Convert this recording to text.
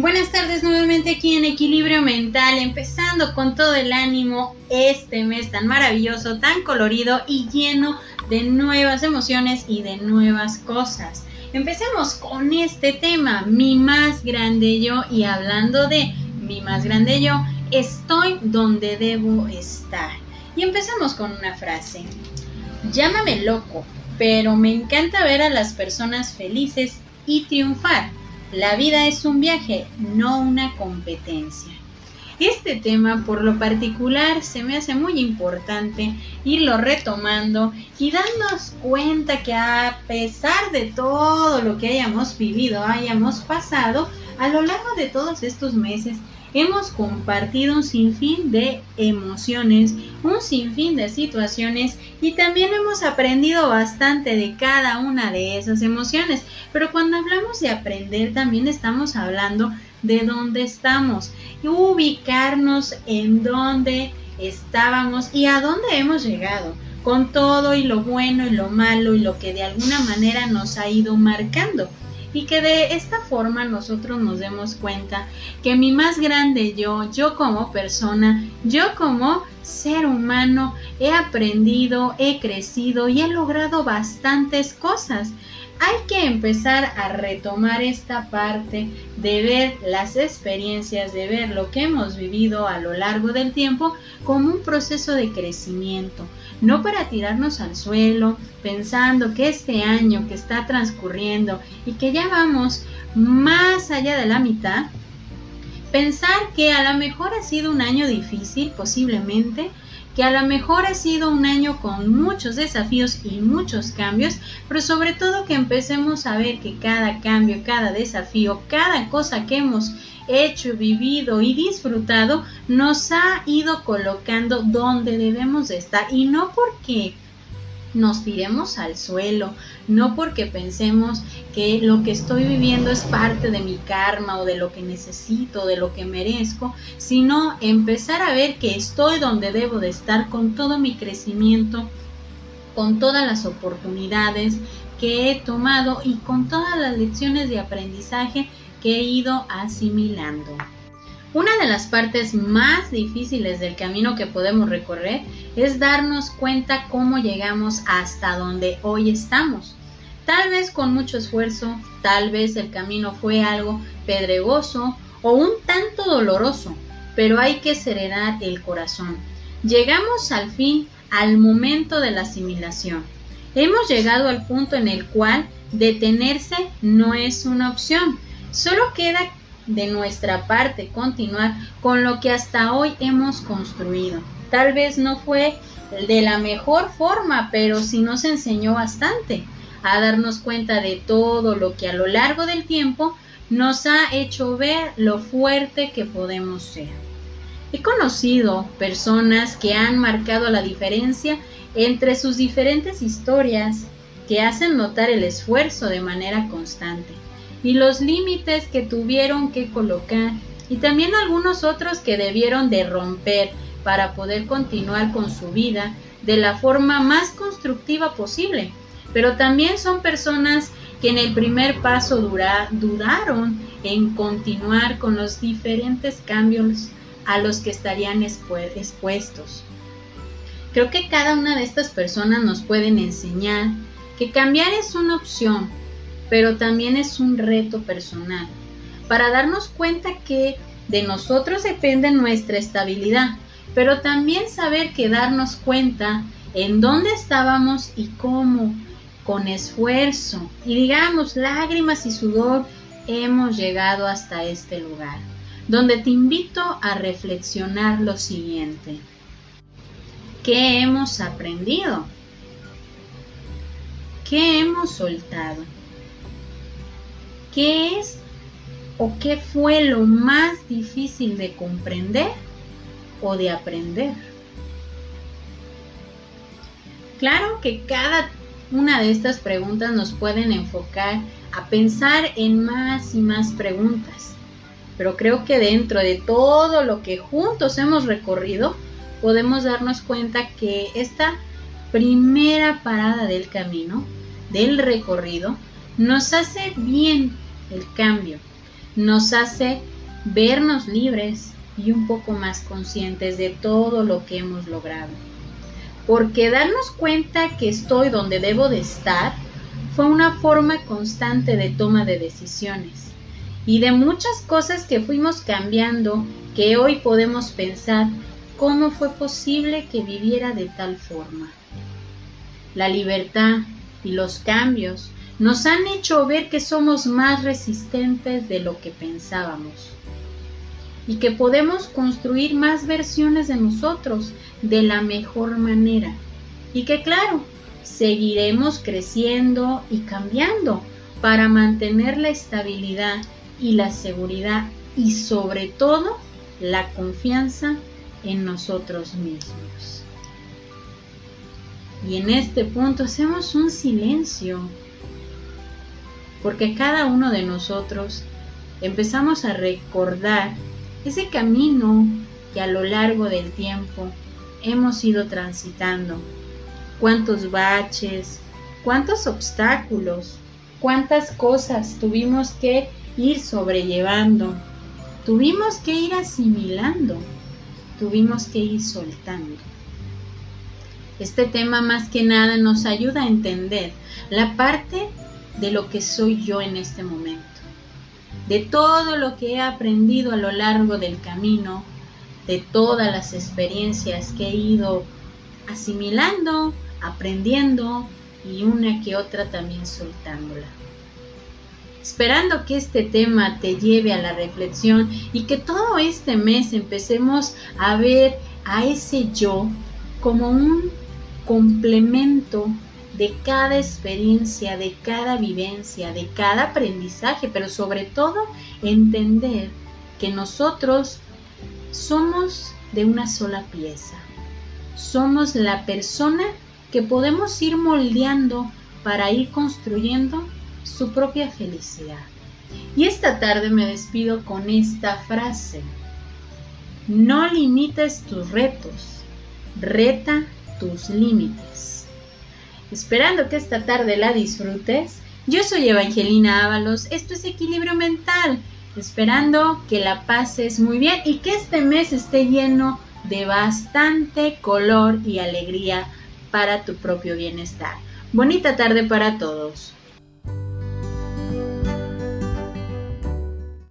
Buenas tardes nuevamente aquí en Equilibrio Mental, empezando con todo el ánimo este mes tan maravilloso, tan colorido y lleno de nuevas emociones y de nuevas cosas. Empecemos con este tema, mi más grande yo, y hablando de mi más grande yo, estoy donde debo estar. Y empezamos con una frase, llámame loco, pero me encanta ver a las personas felices y triunfar la vida es un viaje, no una competencia. Este tema por lo particular se me hace muy importante irlo retomando y darnos cuenta que a pesar de todo lo que hayamos vivido, hayamos pasado, a lo largo de todos estos meses hemos compartido un sinfín de emociones, un sinfín de situaciones y también hemos aprendido bastante de cada una de esas emociones. Pero cuando hablamos de aprender también estamos hablando de dónde estamos, ubicarnos en dónde estábamos y a dónde hemos llegado con todo y lo bueno y lo malo y lo que de alguna manera nos ha ido marcando y que de esta forma nosotros nos demos cuenta que mi más grande yo, yo como persona, yo como ser humano, he aprendido, he crecido y he logrado bastantes cosas. Hay que empezar a retomar esta parte de ver las experiencias, de ver lo que hemos vivido a lo largo del tiempo como un proceso de crecimiento, no para tirarnos al suelo pensando que este año que está transcurriendo y que ya vamos más allá de la mitad, pensar que a lo mejor ha sido un año difícil, posiblemente, que a lo mejor ha sido un año con muchos desafíos y muchos cambios, pero sobre todo que empecemos a ver que cada cambio, cada desafío, cada cosa que hemos hecho, vivido y disfrutado nos ha ido colocando donde debemos de estar. Y no porque nos tiremos al suelo, no porque pensemos que lo que estoy viviendo es parte de mi karma o de lo que necesito, de lo que merezco, sino empezar a ver que estoy donde debo de estar con todo mi crecimiento, con todas las oportunidades que he tomado y con todas las lecciones de aprendizaje que he ido asimilando. Una de las partes más difíciles del camino que podemos recorrer es darnos cuenta cómo llegamos hasta donde hoy estamos. Tal vez con mucho esfuerzo, tal vez el camino fue algo pedregoso o un tanto doloroso, pero hay que serenar el corazón. Llegamos al fin al momento de la asimilación. Hemos llegado al punto en el cual detenerse no es una opción. Solo queda de nuestra parte continuar con lo que hasta hoy hemos construido. Tal vez no fue de la mejor forma, pero sí nos enseñó bastante a darnos cuenta de todo lo que a lo largo del tiempo nos ha hecho ver lo fuerte que podemos ser. He conocido personas que han marcado la diferencia entre sus diferentes historias que hacen notar el esfuerzo de manera constante y los límites que tuvieron que colocar y también algunos otros que debieron de romper para poder continuar con su vida de la forma más constructiva posible. Pero también son personas que en el primer paso dudaron en continuar con los diferentes cambios a los que estarían expuestos. Creo que cada una de estas personas nos pueden enseñar que cambiar es una opción, pero también es un reto personal, para darnos cuenta que de nosotros depende nuestra estabilidad, pero también saber que darnos cuenta en dónde estábamos y cómo, con esfuerzo y digamos lágrimas y sudor, hemos llegado hasta este lugar, donde te invito a reflexionar lo siguiente. ¿Qué hemos aprendido? ¿Qué hemos soltado? ¿Qué es o qué fue lo más difícil de comprender o de aprender? Claro que cada una de estas preguntas nos pueden enfocar a pensar en más y más preguntas, pero creo que dentro de todo lo que juntos hemos recorrido, podemos darnos cuenta que esta primera parada del camino, del recorrido, nos hace bien el cambio. nos hace vernos libres y un poco más conscientes de todo lo que hemos logrado. Porque darnos cuenta que estoy donde debo de estar fue una forma constante de toma de decisiones y de muchas cosas que fuimos cambiando que hoy podemos pensar cómo fue posible que viviera de tal forma. La libertad y los cambios nos han hecho ver que somos más resistentes de lo que pensábamos y que podemos construir más versiones de nosotros de la mejor manera y que claro, seguiremos creciendo y cambiando para mantener la estabilidad y la seguridad y sobre todo la confianza en nosotros mismos. Y en este punto hacemos un silencio, porque cada uno de nosotros empezamos a recordar ese camino que a lo largo del tiempo hemos ido transitando. Cuántos baches, cuántos obstáculos, cuántas cosas tuvimos que ir sobrellevando, tuvimos que ir asimilando, tuvimos que ir soltando. Este tema más que nada nos ayuda a entender la parte de lo que soy yo en este momento, de todo lo que he aprendido a lo largo del camino, de todas las experiencias que he ido asimilando, aprendiendo y una que otra también soltándola. Esperando que este tema te lleve a la reflexión y que todo este mes empecemos a ver a ese yo como un complemento de cada experiencia, de cada vivencia, de cada aprendizaje, pero sobre todo entender que nosotros somos de una sola pieza. Somos la persona que podemos ir moldeando para ir construyendo su propia felicidad. Y esta tarde me despido con esta frase. No limites tus retos, reta tus límites. Esperando que esta tarde la disfrutes, yo soy Evangelina Ábalos, esto es Equilibrio Mental, esperando que la pases muy bien y que este mes esté lleno de bastante color y alegría para tu propio bienestar. Bonita tarde para todos.